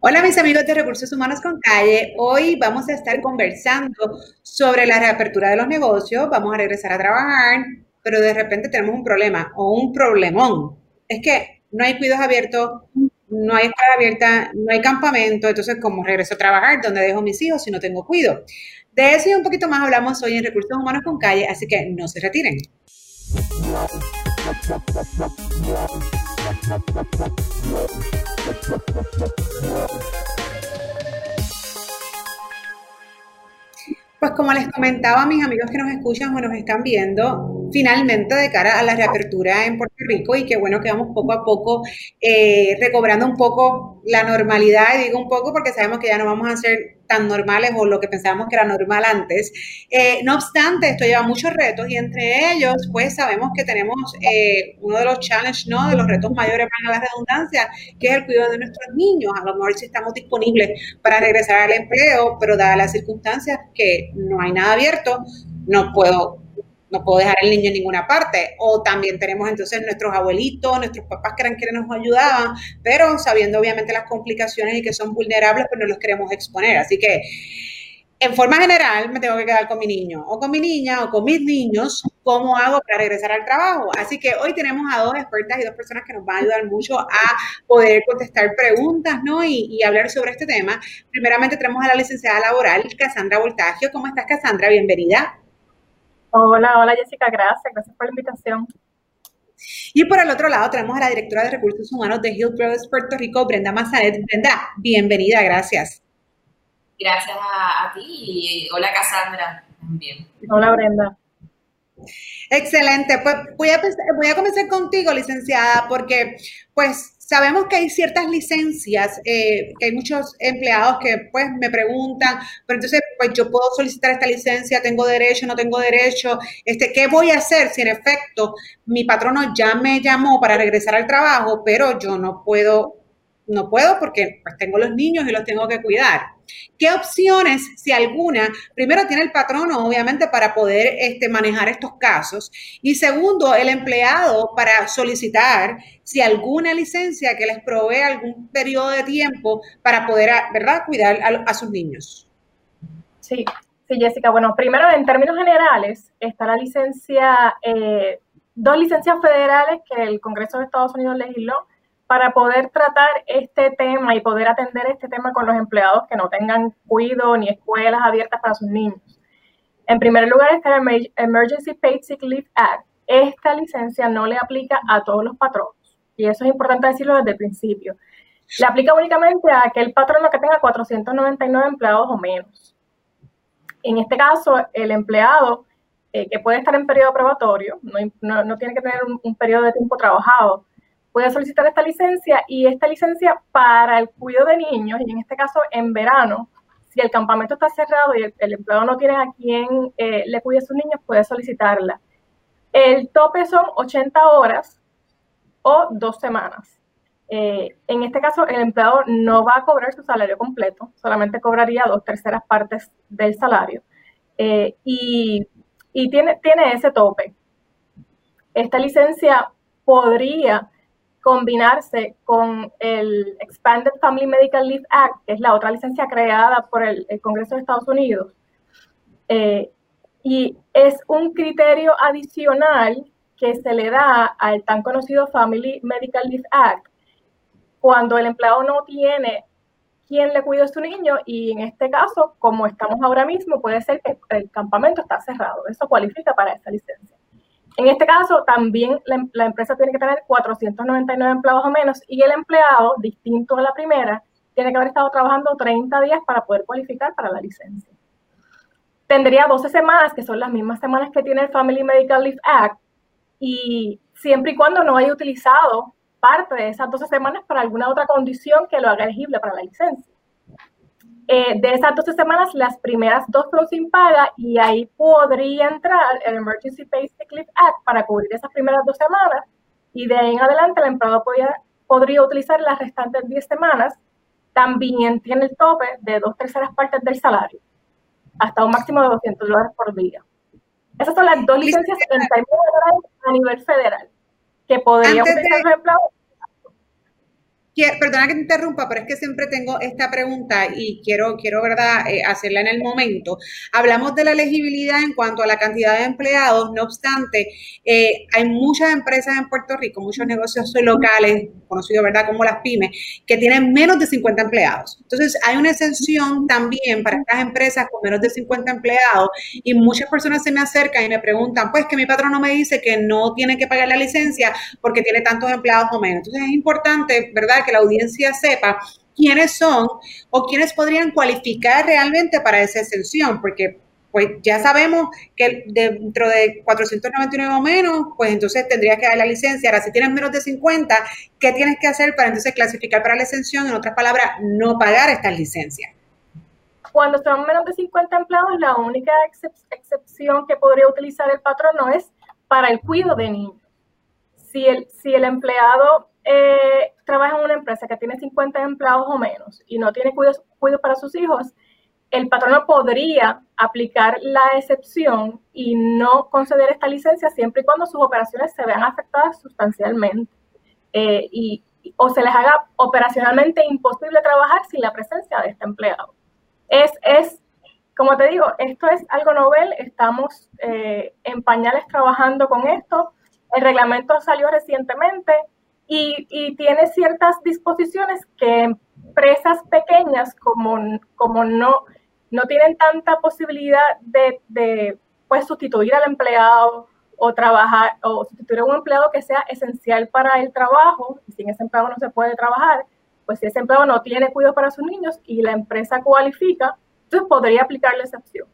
Hola mis amigos de Recursos Humanos con Calle. Hoy vamos a estar conversando sobre la reapertura de los negocios. Vamos a regresar a trabajar, pero de repente tenemos un problema o un problemón. Es que no hay cuidados abiertos, no hay escuela abierta, no hay campamento. Entonces, ¿cómo regreso a trabajar? ¿Dónde dejo mis hijos si no tengo cuido? De eso y un poquito más hablamos hoy en Recursos Humanos con Calle, así que no se retiren. Pues como les comentaba mis amigos que nos escuchan o nos están viendo, finalmente de cara a la reapertura en Puerto Rico y qué bueno que vamos poco a poco eh, recobrando un poco la normalidad, y digo un poco porque sabemos que ya no vamos a ser tan normales o lo que pensábamos que era normal antes. Eh, no obstante, esto lleva muchos retos y entre ellos, pues sabemos que tenemos eh, uno de los challenges, ¿no? De los retos mayores, para la redundancia, que es el cuidado de nuestros niños. A lo mejor si estamos disponibles para regresar al empleo, pero dadas las circunstancias que no hay nada abierto, no puedo no puedo dejar el niño en ninguna parte. O también tenemos entonces nuestros abuelitos, nuestros papás que eran quienes nos ayudaban, pero sabiendo obviamente las complicaciones y que son vulnerables, pues no los queremos exponer. Así que, en forma general, me tengo que quedar con mi niño, o con mi niña, o con mis niños, cómo hago para regresar al trabajo. Así que hoy tenemos a dos expertas y dos personas que nos van a ayudar mucho a poder contestar preguntas, ¿no? Y, y hablar sobre este tema. Primeramente tenemos a la licenciada laboral, Cassandra Voltagio. ¿Cómo estás, Cassandra? Bienvenida. Hola, hola Jessica, gracias, gracias por la invitación. Y por el otro lado tenemos a la directora de Recursos Humanos de Hill Brothers Puerto Rico, Brenda Mazanet. Brenda, bienvenida, gracias. Gracias a, ti y hola Cassandra también. Hola Brenda. Excelente, pues voy a, voy a comenzar contigo, licenciada, porque pues Sabemos que hay ciertas licencias, eh, que hay muchos empleados que pues me preguntan, pero entonces pues yo puedo solicitar esta licencia, tengo derecho, no tengo derecho, este, ¿qué voy a hacer si en efecto mi patrono ya me llamó para regresar al trabajo, pero yo no puedo no puedo porque pues, tengo los niños y los tengo que cuidar. ¿Qué opciones, si alguna, primero tiene el patrono, obviamente, para poder este, manejar estos casos? Y segundo, el empleado para solicitar si alguna licencia que les provee algún periodo de tiempo para poder, ¿verdad?, cuidar a, sus niños. Sí, sí, Jessica. Bueno, primero, en términos generales, está la licencia, eh, dos licencias federales que el Congreso de Estados Unidos legisló para poder tratar este tema y poder atender este tema con los empleados que no tengan cuido ni escuelas abiertas para sus niños. En primer lugar está el Emergency Paid Sick Leave Act. Esta licencia no le aplica a todos los patronos y eso es importante decirlo desde el principio. Le aplica únicamente a aquel patrono que tenga 499 empleados o menos. En este caso, el empleado eh, que puede estar en periodo probatorio, no, tiene que tener un periodo de tiempo trabajado, puede solicitar esta licencia y esta licencia para el cuidado de niños, y en este caso en verano, si el campamento está cerrado y el, empleado no tiene a quien eh, le cuide a sus niños, puede solicitarla. El tope son 80 horas o dos semanas. Eh, en este caso, el empleado no va a cobrar su salario completo, solamente cobraría dos terceras partes del salario. Eh, y, y tiene, tiene ese tope. Esta licencia podría combinarse con el Expanded Family Medical Leave Act, que es la otra licencia creada por el, Congreso de Estados Unidos. Eh, y es un criterio adicional que se le da al tan conocido Family Medical Leave Act cuando el empleado no tiene quien le cuide a su niño y en este caso, como estamos ahora mismo, puede ser que el campamento está cerrado. Eso cualifica para esa licencia. En este caso, también la, empresa tiene que tener 499 empleados o menos y el empleado, distinto a la primera, tiene que haber estado trabajando 30 días para poder cualificar para la licencia. Tendría 12 semanas, que son las mismas semanas que tiene el Family Medical Leave Act, y siempre y cuando no haya utilizado parte de esas 12 semanas para alguna otra condición que lo haga elegible para la licencia. Eh, de esas 12 semanas, las primeras dos son sin paga y ahí podría entrar el Emergency Pay Sick Leave Act para cubrir esas primeras dos semanas y de ahí en adelante el empleado podría, podría utilizar las restantes 10 semanas. También tiene el tope de dos terceras partes del salario, hasta un máximo de 200 dólares por día. Esas son las dos licencias en términos a nivel federal que podría utilizar los perdona que te interrumpa, pero es que siempre tengo esta pregunta y quiero, quiero ¿verdad?, eh, hacerla en el momento. Hablamos de la elegibilidad en cuanto a la cantidad de empleados, no obstante, eh, hay muchas empresas en Puerto Rico, muchos negocios locales, conocidos, ¿verdad?, como las pymes, que tienen menos de 50 empleados. Entonces, hay una exención también para estas empresas con menos de 50 empleados y muchas personas se me acercan y me preguntan, pues que mi patrón no me dice que no tiene que pagar la licencia porque tiene tantos empleados o menos. Entonces, es importante, ¿verdad?, que la audiencia sepa quiénes son o quiénes podrían cualificar realmente para esa exención, porque pues ya sabemos que dentro de 499 o menos, pues entonces tendrías que dar la licencia. Ahora, si tienes menos de 50, ¿qué tienes que hacer para entonces clasificar para la exención? En otras palabras, no pagar estas licencias. Cuando son menos de 50 empleados, la única excepción que podría utilizar el patrono es para el cuidado de niños. Si el, si el empleado eh, trabaja empresa que tiene 50 empleados o menos y no tiene cuidado, para sus hijos, el patrono podría aplicar la excepción y no conceder esta licencia siempre y cuando sus operaciones se vean afectadas sustancialmente eh, y, o se les haga operacionalmente imposible trabajar sin la presencia de este empleado. Es, es como te digo, esto es algo novel, estamos eh, en pañales trabajando con esto. El reglamento salió recientemente, y, tiene ciertas disposiciones que empresas pequeñas como, como no, no tienen tanta posibilidad de, de pues, sustituir al empleado o trabajar o sustituir a un empleado que sea esencial para el trabajo y sin ese empleado no se puede trabajar, pues si ese empleado no tiene cuidado para sus niños y la empresa cualifica, entonces podría aplicar la excepción.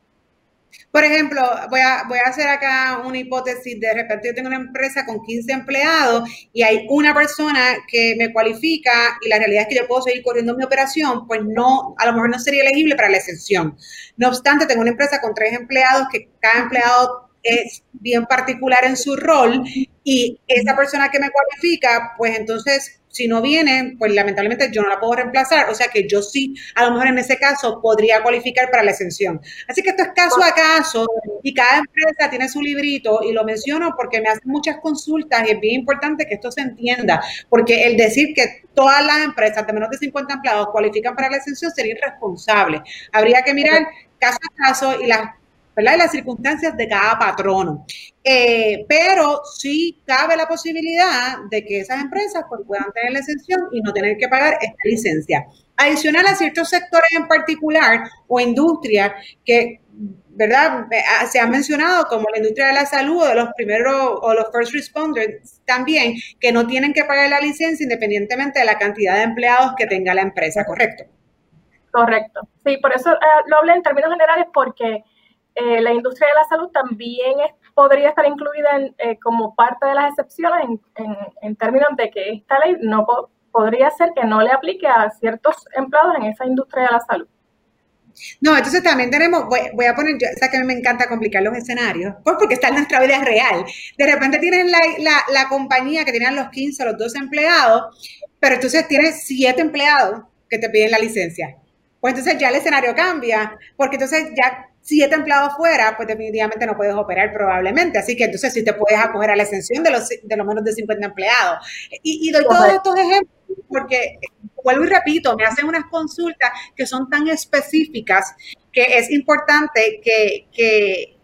Por ejemplo, voy a, voy a hacer acá una hipótesis. De repente yo tengo una empresa con 15 empleados y hay una persona que me cualifica y la realidad es que yo puedo seguir corriendo mi operación, pues no, a lo mejor no sería elegible para la exención. No obstante, tengo una empresa con tres empleados que cada empleado es bien particular en su rol y esa persona que me cualifica, pues entonces si no viene, pues lamentablemente yo no la puedo reemplazar. O sea que yo sí, a lo mejor en ese caso, podría cualificar para la exención. Así que esto es caso a caso y cada empresa tiene su librito y lo menciono porque me hacen muchas consultas y es bien importante que esto se entienda, porque el decir que todas las empresas de menos de 50 empleados cualifican para la exención sería irresponsable. Habría que mirar caso a caso y las ¿verdad? Las circunstancias de cada patrono. Eh, pero sí cabe la posibilidad de que esas empresas pues, puedan tener la exención y no tener que pagar esta licencia. Adicional a ciertos sectores en particular o industrias que, ¿verdad? Ah, se han mencionado como la industria de la salud o de los primeros o los first responders también, que no tienen que pagar la licencia independientemente de la cantidad de empleados que tenga la empresa, ¿correcto? Correcto. Sí, por eso eh, lo hablé en términos generales porque eh, la industria de la salud también podría estar incluida eh, como parte de las excepciones en, términos de que esta ley no podría ser que no le aplique a ciertos empleados en esa industria de la salud. No, entonces también tenemos, voy, a poner, o sea que a mí me encanta complicar los escenarios, pues porque está en nuestra vida real. De repente tienes la, la, compañía que tiene los 15 o los 12 empleados, pero entonces tienes 7 empleados que te piden la licencia. Pues entonces ya el escenario cambia, porque entonces ya siete empleados fuera, pues definitivamente no puedes operar probablemente. Así que entonces sí te puedes acoger a la exención de los, de los menos de 50 empleados. Y, doy todos estos ejemplos porque, vuelvo y repito, me hacen unas consultas que son tan específicas que es importante que, que,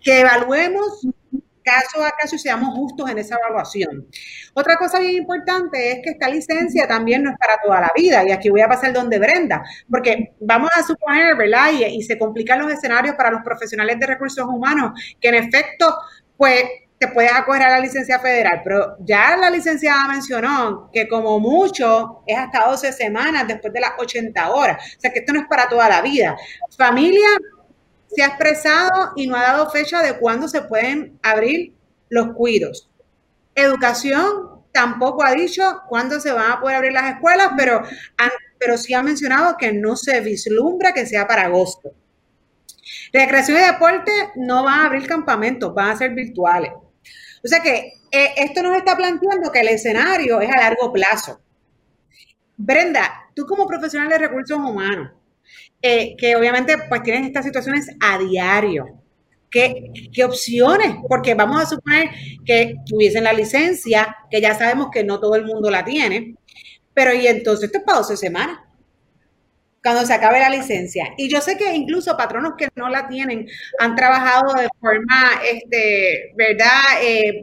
que evaluemos caso a caso seamos justos en esa evaluación. Otra cosa bien importante es que esta licencia también no es para toda la vida, y aquí voy a pasar donde Brenda, porque vamos a suponer, ¿verdad? Y, y se complican los escenarios para los profesionales de recursos humanos, que en efecto, pues te puedes acoger a la licencia federal, pero ya la licenciada mencionó que como mucho es hasta 12 semanas después de las 80 horas, o sea que esto no es para toda la vida. Familia se ha expresado y no ha dado fecha de cuándo se pueden abrir los cuidos. Educación tampoco ha dicho cuándo se van a poder abrir las escuelas, pero, pero sí ha mencionado que no se vislumbra que sea para agosto. Recreación y deporte no van a abrir campamentos, van a ser virtuales. O sea que eh, esto nos está planteando que el escenario es a largo plazo. Brenda, tú como profesional de recursos humanos, eh, que obviamente pues tienen estas situaciones a diario. ¿Qué, ¿Qué, opciones? Porque vamos a suponer que tuviesen la licencia, que ya sabemos que no todo el mundo la tiene, Pero y entonces esto es para 12 semanas cuando se acabe la licencia. Y yo sé que incluso patronos que no la tienen han trabajado de forma, este, ¿verdad? Eh,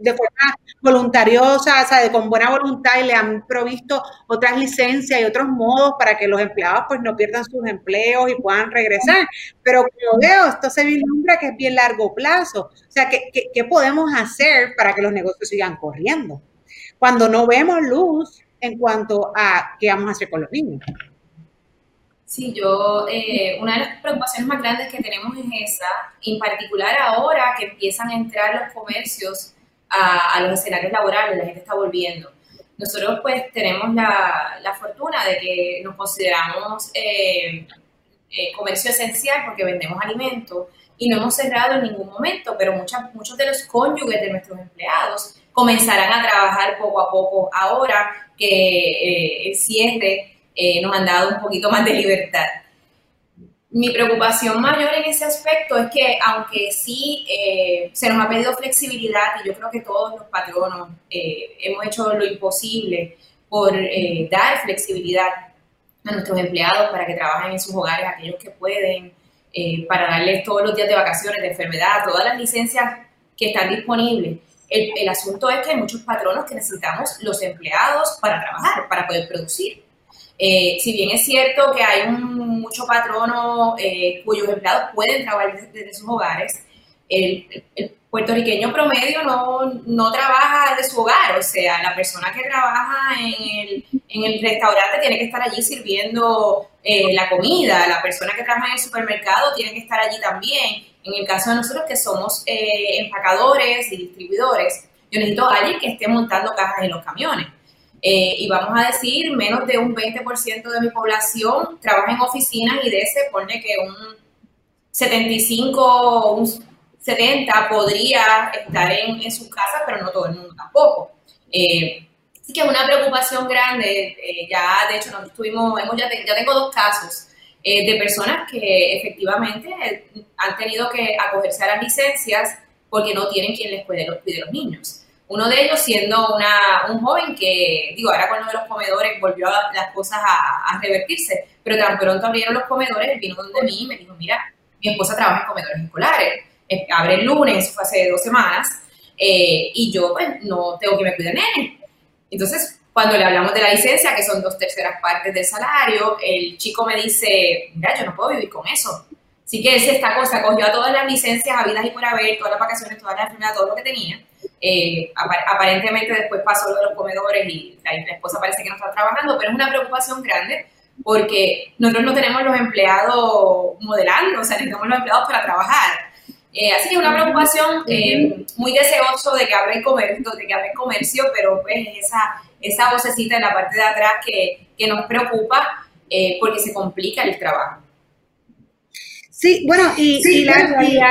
de forma voluntariosa, o sea, con buena voluntad y le han provisto otras licencias y otros modos para que los empleados pues no pierdan sus empleos y puedan regresar. Pero como veo, esto se vislumbra que es bien largo plazo. O sea, ¿qué, qué podemos hacer para que los negocios sigan corriendo? Cuando no vemos luz en cuanto a qué vamos a hacer con los niños. Sí, yo, eh, una de las preocupaciones más grandes que tenemos es esa, en particular ahora que empiezan a entrar los comercios a, los escenarios laborales, la gente está volviendo. Nosotros pues tenemos la, la fortuna de que nos consideramos eh, eh, comercio esencial porque vendemos alimentos y no hemos cerrado en ningún momento, pero muchas, muchos de los cónyuges de nuestros empleados comenzarán a trabajar poco a poco ahora que el cierre eh, nos han dado un poquito más de libertad. Mi preocupación mayor en ese aspecto es que aunque sí eh, se nos ha pedido flexibilidad y yo creo que todos los patronos eh, hemos hecho lo imposible por dar flexibilidad a nuestros empleados para que trabajen en sus hogares, aquellos que pueden, para darles todos los días de vacaciones, de enfermedad, todas las licencias que están disponibles. El, el asunto es que hay muchos patronos que necesitamos los empleados para trabajar, para poder producir. Eh, si bien es cierto que hay un, mucho patrono eh, cuyos empleados pueden trabajar desde, sus hogares, el, puertorriqueño promedio no, trabaja desde su hogar, o sea, la persona que trabaja en el, restaurante tiene que estar allí sirviendo eh, la comida, la persona que trabaja en el supermercado tiene que estar allí también. En el caso de nosotros que somos empacadores y distribuidores, yo necesito a alguien que esté montando cajas en los camiones. Eh, y vamos a decir, menos de un 20% de mi población trabaja en oficinas y de ese pone que un 75, un 70 podría estar en, en sus casas, pero no todo el mundo tampoco. Eh, así que es una preocupación grande. Eh, ya, de hecho, nos estuvimos, hemos, ya, tengo dos casos de personas que efectivamente han tenido que acogerse a las licencias porque no tienen quien les cuide los, cuide los niños. Uno de ellos siendo una, un joven que, digo, ahora con uno de los comedores volvió a, las cosas a, revertirse, pero tan pronto abrieron los comedores, vino donde mí y me dijo, mira, mi esposa trabaja en comedores escolares, abre el lunes, fue hace dos semanas, eh, y yo pues no tengo que me cuidar nene. Entonces, cuando le hablamos de la licencia, que son dos terceras partes del salario, el chico me dice, mira, yo no puedo vivir con eso. Así que es esta cosa, cogió a todas las licencias habidas y por haber, todas las vacaciones, todas las enfermedades, todo lo que tenía, eh, aparentemente después pasó lo de los comedores y la, esposa parece que no está trabajando, pero es una preocupación grande porque nosotros no tenemos los empleados modelando, o sea, necesitamos los empleados para trabajar. Eh, así que es una preocupación eh, muy deseoso de que abra comercio, de que abre comercio, pero pues esa, esa vocecita en la parte de atrás que, que nos preocupa porque se complica el trabajo. Sí, bueno, y, y la realidad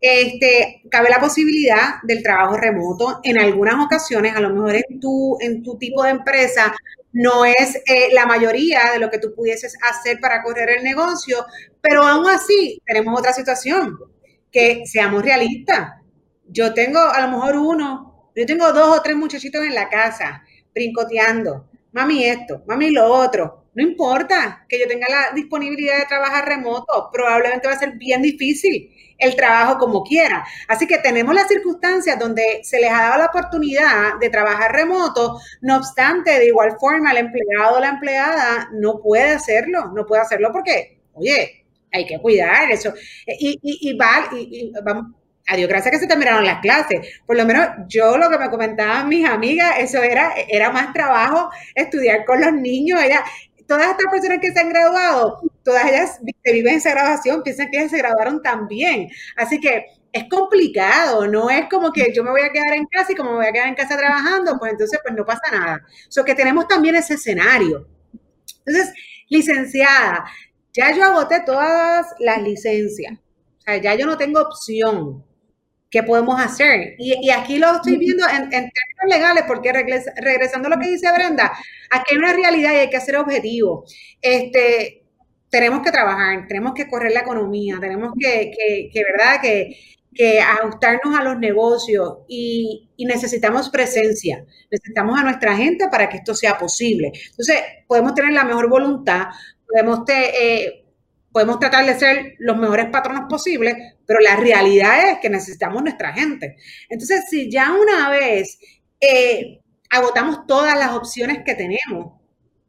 este, cabe la posibilidad del trabajo remoto. En algunas ocasiones, a lo mejor en tu, en tu tipo de empresa, no es eh, la mayoría de lo que tú pudieses hacer para correr el negocio, pero aún así tenemos otra situación, que seamos realistas. Yo tengo a lo mejor uno, yo tengo dos o tres muchachitos en la casa, brincoteando, mami esto, mami lo otro. No importa que yo tenga la disponibilidad de trabajar remoto, probablemente va a ser bien difícil el trabajo como quiera. Así que tenemos las circunstancias donde se les ha dado la oportunidad de trabajar remoto, no obstante, de igual forma, el empleado o la empleada no puede hacerlo, no puede hacerlo porque, oye, hay que cuidar eso. Y, y, y, va, y, vamos, adiós, gracias que se terminaron las clases. Por lo menos yo lo que me comentaban mis amigas, eso era, era más trabajo estudiar con los niños, era, todas estas personas que se han graduado, todas ellas viven esa graduación, piensan que ellas se graduaron también. Así que es complicado, no es como que yo me voy a quedar en casa y como me voy a quedar en casa trabajando, pues entonces pues no pasa nada. So que tenemos también ese escenario. Entonces, licenciada, ya yo agoté todas las licencias. O sea, ya yo no tengo opción. ¿Qué podemos hacer? Y, aquí lo estoy viendo en, términos legales, porque regresando a lo que dice Brenda, aquí hay una realidad y hay que hacer objetivo. Este, tenemos que trabajar, tenemos que correr la economía, tenemos que, que, que ¿verdad? Que, que ajustarnos a los negocios y, necesitamos presencia, necesitamos a nuestra gente para que esto sea posible. Entonces, podemos tener la mejor voluntad, podemos, eh, podemos tratar de ser los mejores patronos posibles, pero la realidad es que necesitamos nuestra gente. Entonces, si ya una vez eh, agotamos todas las opciones que tenemos,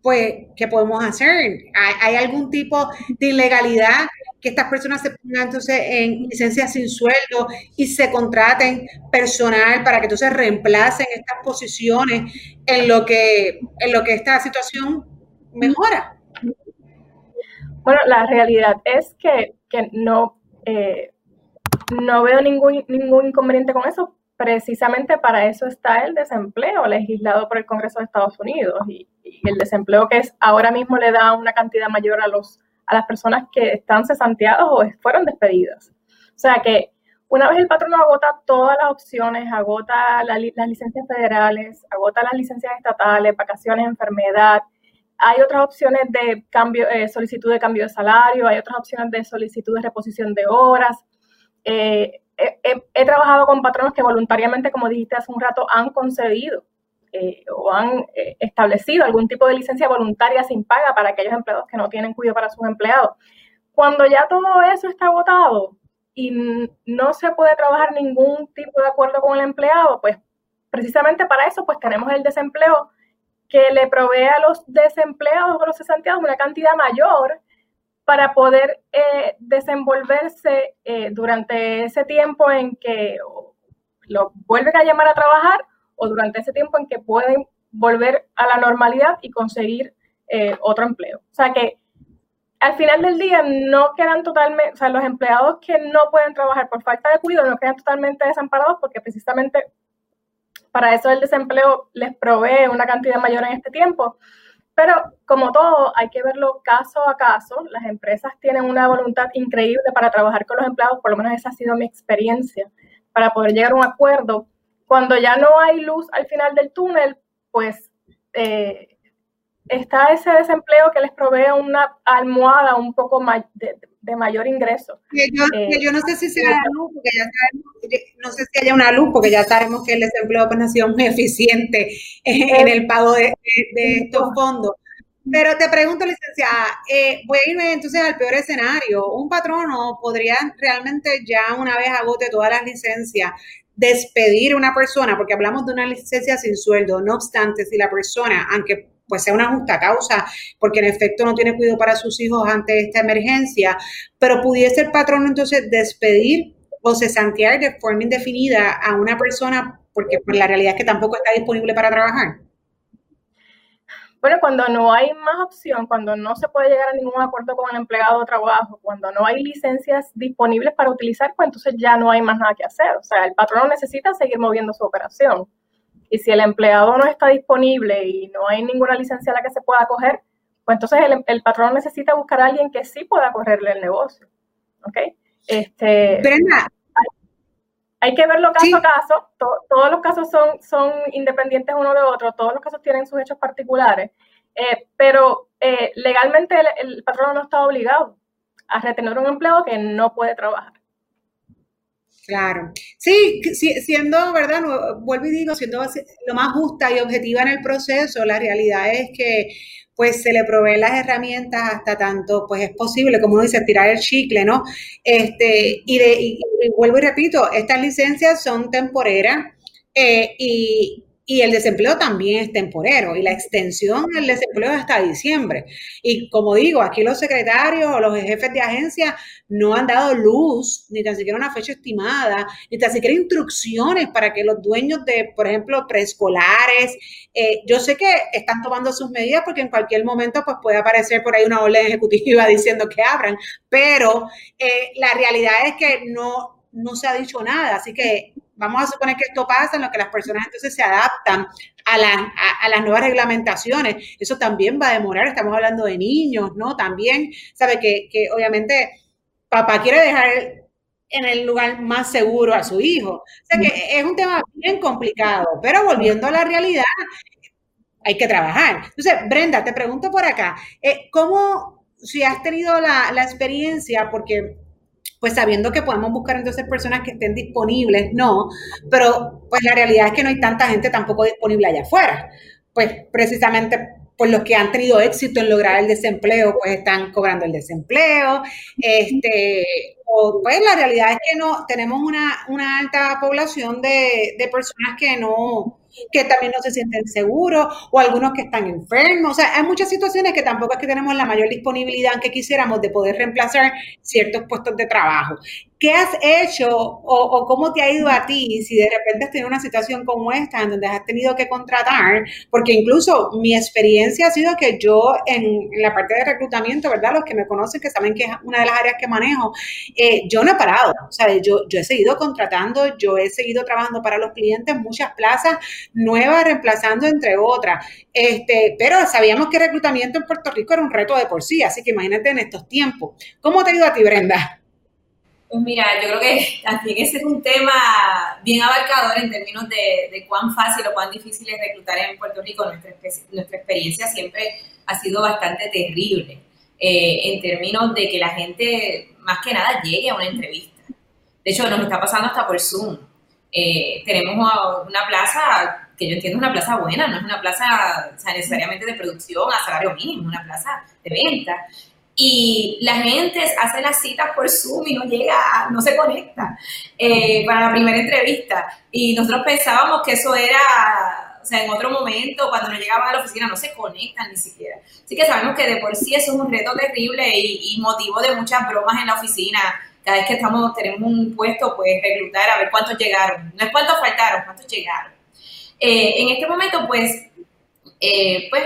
pues, ¿qué podemos hacer? ¿Hay, algún tipo de ilegalidad que estas personas se pongan entonces en licencia sin sueldo y se contraten personal para que entonces reemplacen estas posiciones en lo que, en lo que esta situación mejora? Bueno, la realidad es que, no, eh, no veo ningún, ningún inconveniente con eso. Precisamente para eso está el desempleo legislado por el Congreso de Estados Unidos y, y el desempleo que es ahora mismo le da una cantidad mayor a los a las personas que están cesanteadas o fueron despedidas. O sea que una vez el patrono agota todas las opciones, agota las licencias federales, agota las licencias estatales, vacaciones, enfermedad, hay otras opciones de eh, solicitud de cambio de salario, hay otras opciones de solicitud de reposición de horas. Eh, he, trabajado con patronos que voluntariamente, como dijiste hace un rato, han concedido eh, o han establecido algún tipo de licencia voluntaria sin paga para aquellos empleados que no tienen cuidado para sus empleados. Cuando ya todo eso está agotado y no se puede trabajar ningún tipo de acuerdo con el empleado, pues precisamente para eso pues tenemos el desempleo que le provee a los desempleados o los cesanteados una cantidad mayor para poder eh, desenvolverse durante ese tiempo en que lo vuelven a llamar a trabajar o durante ese tiempo en que pueden volver a la normalidad y conseguir eh, otro empleo. O sea que al final del día no quedan totalmente, o sea, los empleados que no pueden trabajar por falta de cuidado no quedan totalmente desamparados porque precisamente para eso el desempleo les provee una cantidad mayor en este tiempo. Pero como todo, hay que verlo caso a caso. Las empresas tienen una voluntad increíble para trabajar con los empleados, por lo menos esa ha sido mi experiencia, para poder llegar a un acuerdo cuando ya no hay luz al final del túnel, pues eh, está ese desempleo que les provee una almohada un poco de, mayor ingreso. yo, eh, no sé si sea la luz, porque ya sabemos, no sé si haya una luz, porque ya sabemos que el desempleo pues, ha sido muy eficiente en el pago de, estos fondos. Pero te pregunto, licenciada, eh, voy a irme entonces al peor escenario. Un patrono podría realmente ya una vez agote todas las licencias, despedir a una persona, porque hablamos de una licencia sin sueldo, no obstante, si la persona, aunque pues sea una justa causa, porque en efecto no tiene cuidado para sus hijos ante esta emergencia, pero pudiese el patrón entonces despedir o cesantear de forma indefinida a una persona porque pues, la realidad es que tampoco está disponible para trabajar. Bueno, cuando no hay más opción, cuando no se puede llegar a ningún acuerdo con el empleado de trabajo, cuando no hay licencias disponibles para utilizar, pues entonces ya no hay más nada que hacer. O sea, el patrón necesita seguir moviendo su operación. Y si el empleado no está disponible y no hay ninguna licencia a la que se pueda coger, pues entonces el, patrón necesita buscar a alguien que sí pueda correrle el negocio. ¿Ok? Este, Brenda, hay que verlo caso a caso. todos los casos son, son independientes uno de otro, todos los casos tienen sus hechos particulares, eh, pero eh, legalmente el, patrón no está obligado a retener un empleado que no puede trabajar. Claro. Sí, siendo, ¿verdad? vuelvo y digo, siendo lo más justa y objetiva en el proceso, la realidad es que pues se le provee las herramientas hasta tanto, pues es posible, como uno dice, tirar el chicle, ¿no? Este, y, de, y, vuelvo y repito, estas licencias son temporeras eh, y, y el desempleo también es temporero y la extensión del desempleo es hasta diciembre. Y como digo, aquí los secretarios o los jefes de agencia no han dado luz, ni tan siquiera una fecha estimada, ni tan siquiera instrucciones para que los dueños de, por ejemplo, preescolares, eh, yo sé que están tomando sus medidas porque en cualquier momento pues puede aparecer por ahí una orden ejecutiva diciendo que abran, pero eh, la realidad es que no, no se ha dicho nada, así que vamos a suponer que esto pasa en lo que las personas entonces se adaptan a, las nuevas reglamentaciones. Eso también va a demorar, estamos hablando de niños, ¿no? También, sabe que, obviamente papá quiere dejar en el lugar más seguro a su hijo. O sea que es un tema bien complicado, pero volviendo a la realidad, hay que trabajar. Entonces, Brenda, te pregunto por acá, eh, ¿cómo, si has tenido la, la experiencia, porque pues sabiendo que podemos buscar entonces personas que estén disponibles, no, pero pues la realidad es que no hay tanta gente tampoco disponible allá afuera. Pues precisamente por los que han tenido éxito en lograr el desempleo, pues están cobrando el desempleo. Este, o, pues la realidad es que no tenemos una, una alta población de, de personas que no, que también no se sienten seguros o algunos que están enfermos. O sea, hay muchas situaciones que tampoco es que tenemos la mayor disponibilidad que quisiéramos de poder reemplazar ciertos puestos de trabajo. ¿Qué has hecho o, cómo te ha ido a ti si de repente has tenido una situación como esta en donde has tenido que contratar? Porque incluso mi experiencia ha sido que yo en, la parte de reclutamiento, ¿verdad? Los que me conocen, que saben que es una de las áreas que manejo, eh, yo no he parado. Sea, yo, yo he seguido contratando, yo he seguido trabajando para los clientes, muchas plazas nuevas, reemplazando entre otras. Este, pero sabíamos que reclutamiento en Puerto Rico era un reto de por sí, así que imagínate en estos tiempos. ¿Cómo te ha ido a ti, Brenda? Pues mira, yo creo que también ese es un tema bien abarcador en términos de, cuán fácil o cuán difícil es reclutar en Puerto Rico. Nuestra, experiencia siempre ha sido bastante terrible eh, en términos de que la gente más que nada llegue a una entrevista. De hecho, nos está pasando hasta por Zoom. Eh, tenemos una plaza que yo entiendo es una plaza buena, no es una plaza necesariamente de producción a salario mínimo, una plaza de venta y la gente hace las citas por Zoom y no llega, no se conecta eh, para la primera entrevista. Y nosotros pensábamos que eso era, o sea, en otro momento, cuando nos llegaban a la oficina, no se conectan ni siquiera. Así que sabemos que de por sí eso es un reto terrible y, motivo de muchas bromas en la oficina. Cada vez que estamos, tenemos un puesto, pues reclutar a ver cuántos llegaron. No es cuántos faltaron, cuántos llegaron. Eh, en este momento, pues, eh, pues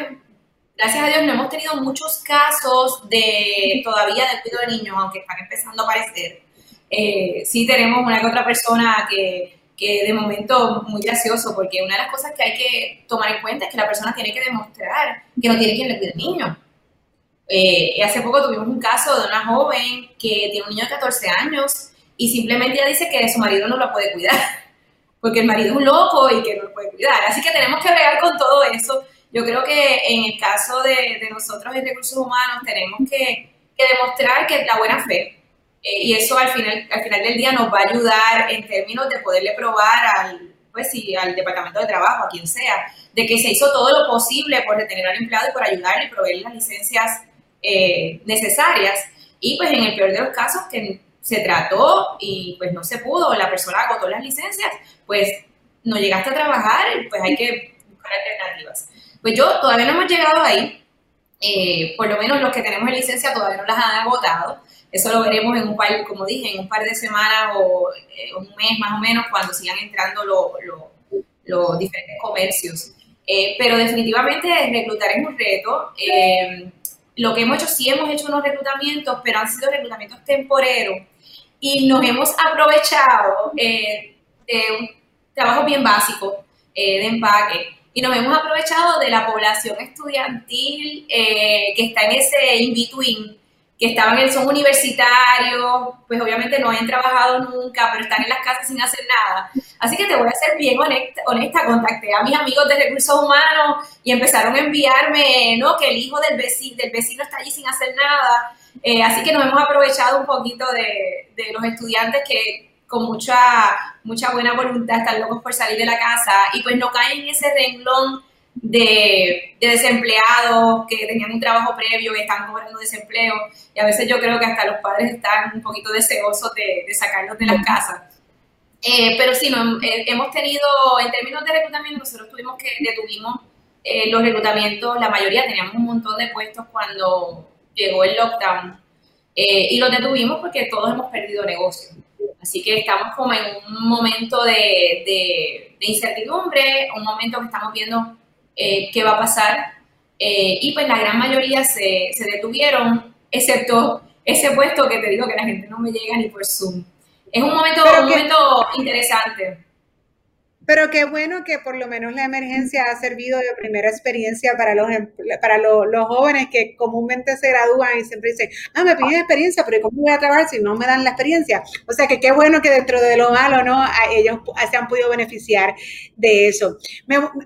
gracias a Dios no hemos tenido muchos casos de todavía de cuidado de niños, aunque están empezando a aparecer. Eh, sí tenemos una que otra persona que, que de momento muy gracioso, porque una de las cosas que hay que tomar en cuenta es que la persona tiene que demostrar que no tiene quien le cuide al niño. Eh, hace poco tuvimos un caso de una joven que tiene un niño de 14 años y simplemente ella dice que su marido no lo puede cuidar, porque el marido es un loco y que no lo puede cuidar. Así que tenemos que bregar con todo eso yo creo que en el caso de, nosotros en recursos humanos tenemos que, demostrar que la buena fe. Eh, y eso al final, al final del día nos va a ayudar en términos de poderle probar al, pues sí, al departamento de trabajo, a quien sea, de que se hizo todo lo posible por retener al empleado y por ayudarle y proveerle las licencias eh, necesarias. Y pues en el peor de los casos que se trató y pues no se pudo, la persona agotó las licencias, pues no llegaste a trabajar, pues hay que buscar alternativas. Pues yo todavía no hemos llegado ahí, eh, por lo menos los que tenemos en licencia todavía no las han agotado. Eso lo veremos en un par, como dije, en un par de semanas o eh, un mes más o menos cuando sigan entrando los diferentes comercios. Eh, pero definitivamente reclutar es un reto. lo que hemos hecho, sí hemos hecho unos reclutamientos, pero han sido reclutamientos temporeros y nos hemos aprovechado de un trabajo bien básico de empaque y nos hemos aprovechado de la población estudiantil eh, que está en ese in-between, que estaban en son universitario, pues obviamente no hayan trabajado nunca, pero están en las casas sin hacer nada. Así que te voy a ser bien honesta, honesta, contacté a mis amigos de recursos humanos y empezaron a enviarme, ¿no? Que el hijo del vecino, del vecino está allí sin hacer nada. Eh, así que nos hemos aprovechado un poquito de, de los estudiantes que con mucha, mucha buena voluntad, están locos por salir de la casa y pues no caen en ese renglón de, desempleados que tenían un trabajo previo y están cobrando desempleo. Y a veces yo creo que hasta los padres están un poquito deseosos de, sacarlos de las casas. Eh, pero sí, no, eh, hemos tenido, en términos de reclutamiento, nosotros tuvimos que, detuvimos eh, los reclutamientos, la mayoría teníamos un montón de puestos cuando llegó el lockdown y los detuvimos porque todos hemos perdido negocio. Así que estamos como en un momento de, incertidumbre, un momento que estamos viendo eh, qué va a pasar. Eh, y pues la gran mayoría se, detuvieron, excepto ese puesto que te digo que la gente no me llega ni por Zoom. Es un momento, un momento interesante. Pero qué bueno que por lo menos la emergencia ha servido de primera experiencia para los em, para los, jóvenes que comúnmente se gradúan y siempre dicen, ah, me piden experiencia, pero ¿cómo voy a trabajar si no me dan la experiencia? O sea que qué bueno que dentro de lo malo, ¿no? ellos se han podido beneficiar de eso.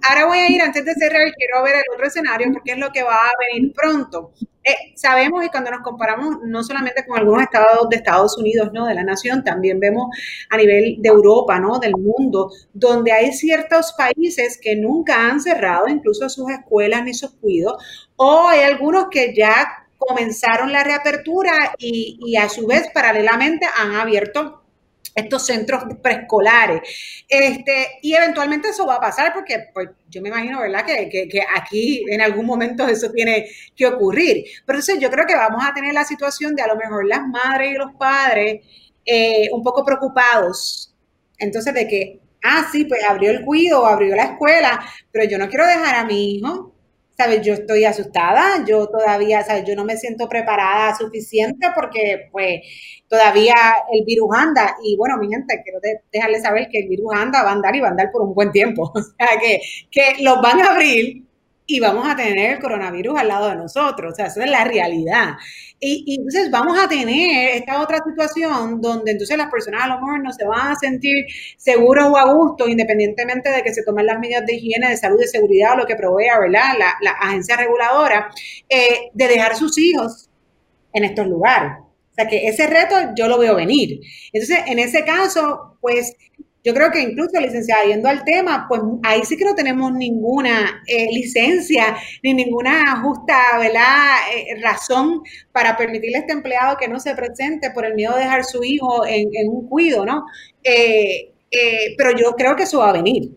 ahora voy a ir, antes de cerrar, quiero ver el otro escenario porque es lo que va a venir pronto. Eh, sabemos y cuando nos comparamos no solamente con algunos estados de Estados Unidos, ¿no? De la nación, también vemos a nivel de Europa, ¿no? Del mundo, donde hay ciertos países que nunca han cerrado incluso sus escuelas ni sus cuidos, o hay algunos que ya comenzaron la reapertura y, y a su vez paralelamente han abierto estos centros preescolares. Este, y eventualmente eso va a pasar porque pues, yo me imagino, ¿verdad?, que, que, aquí en algún momento eso tiene que ocurrir. Pero entonces yo creo que vamos a tener la situación de a lo mejor las madres y los padres eh, un poco preocupados. Entonces de que, ah, sí, pues abrió el cuido, abrió la escuela, pero yo no quiero dejar a mi hijo ¿sabes? Yo estoy asustada, yo todavía, ¿sabes? Yo no me siento preparada suficiente porque, pues, todavía el virus anda. Y bueno, mi gente, quiero dejarles saber que el virus anda, va a andar y va a andar por un buen tiempo. O sea, que, que los van a abrir y vamos a tener el coronavirus al lado de nosotros. O sea, esa es la realidad. Y, entonces vamos a tener esta otra situación donde entonces las personas a lo mejor no se van a sentir seguros o a gusto, independientemente de que se tomen las medidas de higiene, de salud, de seguridad o lo que provea, ¿verdad? La, agencia reguladora, eh, de dejar sus hijos en estos lugares. O sea que ese reto yo lo veo venir. Entonces, en ese caso, pues yo creo que incluso, licenciada, yendo al tema, pues ahí sí que no tenemos ninguna eh, licencia ni ninguna justa ¿verdad? Eh, razón para permitirle a este empleado que no se presente por el miedo de dejar su hijo en, un cuido, ¿no? Eh, pero yo creo que eso va a venir.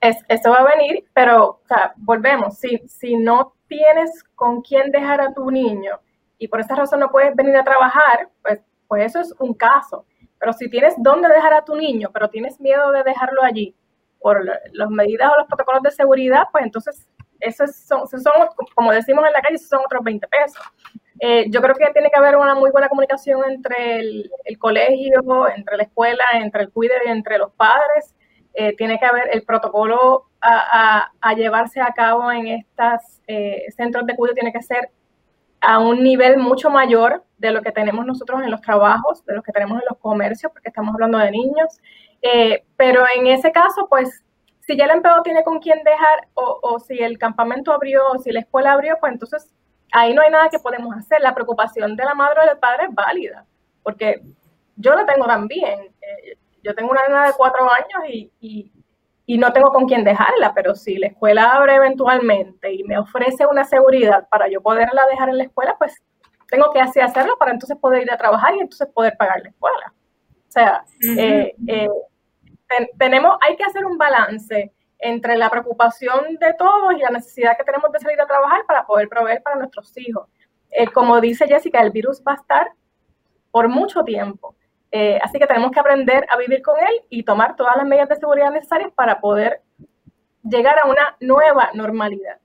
Es, eso va a venir, pero volvemos, si, si no tienes con quién dejar a tu niño y por esa razón no puedes venir a trabajar, pues, pues eso es un caso pero si tienes dónde dejar a tu niño, pero tienes miedo de dejarlo allí por las medidas o los protocolos de seguridad, pues entonces esos son, como decimos en la calle, esos son otros 20 pesos. Eh, yo creo que tiene que haber una muy buena comunicación entre el, colegio, entre la escuela, entre el cuide y entre los padres. Eh, tiene que haber el protocolo a, llevarse a cabo en estos eh, centros de cuidado, tiene que ser a un nivel mucho mayor de lo que tenemos nosotros en los trabajos, de lo que tenemos en los comercios, porque estamos hablando de niños. Eh, pero en ese caso, pues, si ya el empleado tiene con quién dejar, o, si el campamento abrió, o si la escuela abrió, pues entonces ahí no hay nada que podemos hacer. La preocupación de la madre o del padre es válida, porque yo la tengo también. Eh, yo tengo una nena de cuatro años y no tengo con quién dejarla, pero si la escuela abre eventualmente y me ofrece una seguridad para yo poderla dejar en la escuela, pues tengo que así hacerlo para entonces poder ir a trabajar y entonces poder pagar la escuela. O sea, eh, eh, tenemos, hay que hacer un balance entre la preocupación de todos y la necesidad que tenemos de salir a trabajar para poder proveer para nuestros hijos. Eh, como dice Jessica, el virus va a estar por mucho tiempo. Eh, así que tenemos que aprender a vivir con él y tomar todas las medidas de seguridad necesarias para poder llegar a una nueva normalidad.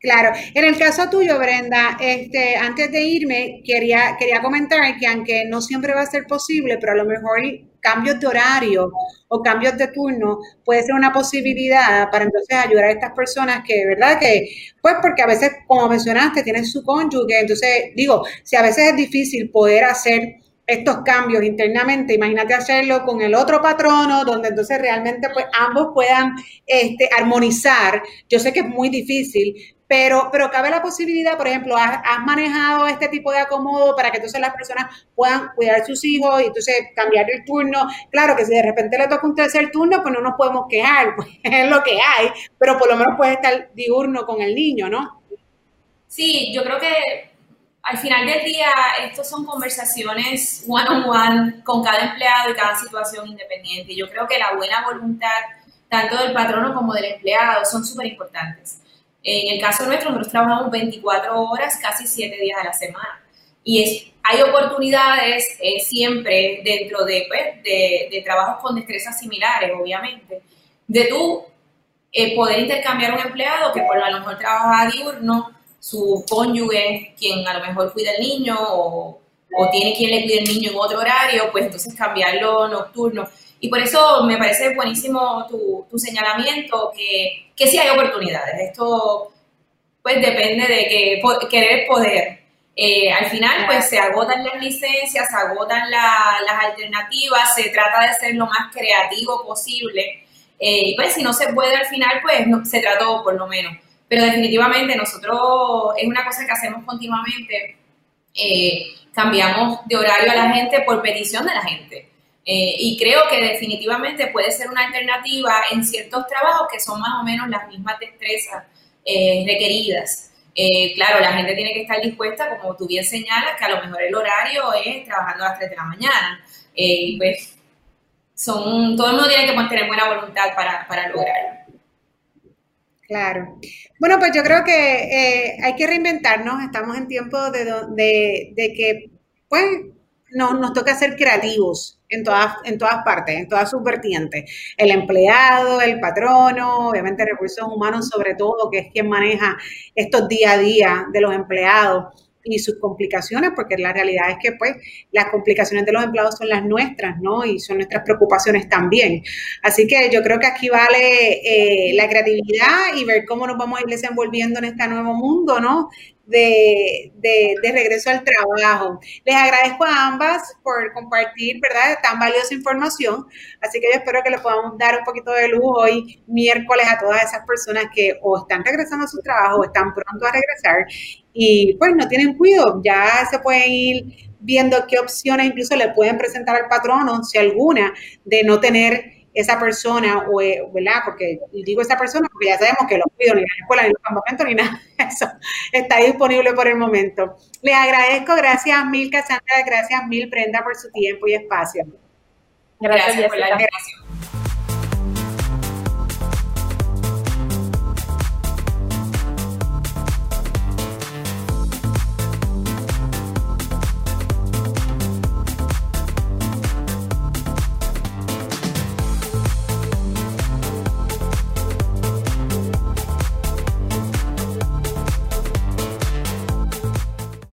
Claro, en el caso tuyo, Brenda, este, antes de irme, quería, quería comentar que aunque no siempre va a ser posible, pero a lo mejor cambios de horario o cambios de turno puede ser una posibilidad para entonces ayudar a estas personas que, ¿verdad? Que, pues porque a veces, como mencionaste, tienen su cónyuge, entonces digo, si a veces es difícil poder hacer estos cambios internamente, imagínate hacerlo con el otro patrono, donde entonces realmente pues ambos puedan este, armonizar. Yo sé que es muy difícil, pero, pero cabe la posibilidad, por ejemplo, has, manejado este tipo de acomodo para que entonces las personas puedan cuidar a sus hijos y entonces cambiar el turno. Claro que si de repente le toca un tercer turno, pues no nos podemos quejar, pues es lo que hay, pero por lo menos puede estar diurno con el niño, ¿no? Sí, yo creo que al final del día, estos son conversaciones one on one con cada empleado y cada situación independiente. Yo creo que la buena voluntad, tanto del patrono como del empleado, son súper importantes. En el caso nuestro, nosotros trabajamos 24 horas, casi 7 días a la semana. Y hay oportunidades eh, siempre dentro de, pues, de, trabajos con destrezas similares, obviamente, de tú eh, poder intercambiar un empleado que por lo mejor trabaja diurno su cónyuge quien a lo mejor cuida al niño o, tiene quien le cuide el niño en otro horario, pues entonces cambiarlo nocturno. Y por eso me parece buenísimo tu, señalamiento, que, que sí hay oportunidades. Esto pues depende de que querer poder. Eh, al final pues se agotan las licencias, se agotan las alternativas, se trata de ser lo más creativo posible. Eh, y pues si no se puede al final, pues no, se trató por lo menos pero definitivamente nosotros es una cosa que hacemos continuamente, eh, cambiamos de horario a la gente por petición de la gente. Eh, y creo que definitivamente puede ser una alternativa en ciertos trabajos que son más o menos las mismas destrezas eh, requeridas. claro, la gente tiene que estar dispuesta, como tú bien señalas, que a lo mejor el horario es trabajando a las 3 de la mañana. pues son, todo el mundo tiene que tener buena voluntad para, para lograrlo. Claro. Bueno, pues yo creo que eh, hay que reinventarnos. Estamos en tiempo de, de, de que, pues, no, nos toca ser creativos en todas, en todas partes, en todas sus vertientes. El empleado, el patrono, obviamente recursos humanos sobre todo, que es quien maneja estos día a día de los empleados y sus complicaciones, porque la realidad es que pues las complicaciones de los empleados son las nuestras, ¿no? Y son nuestras preocupaciones también. Así que yo creo que aquí vale eh, la creatividad y ver cómo nos vamos a ir desenvolviendo en este nuevo mundo, ¿no? de, de, regreso al trabajo. Les agradezco a ambas por compartir, ¿verdad?, tan valiosa información. Así que yo espero que le podamos dar un poquito de luz hoy, miércoles, a todas esas personas que o están regresando a su trabajo o están pronto a regresar y pues no tienen cuidado. Ya se pueden ir viendo qué opciones incluso le pueden presentar al patrono, si alguna, de no tener esa persona, o, eh, ¿verdad? Porque digo esa persona porque ya sabemos que los cuido ni en la escuela, ni en los campamentos, ni nada. Eso está disponible por el momento. Les agradezco, gracias mil Cassandra, gracias mil Prenda por su tiempo y espacio. Gracias, gracias por la invitación.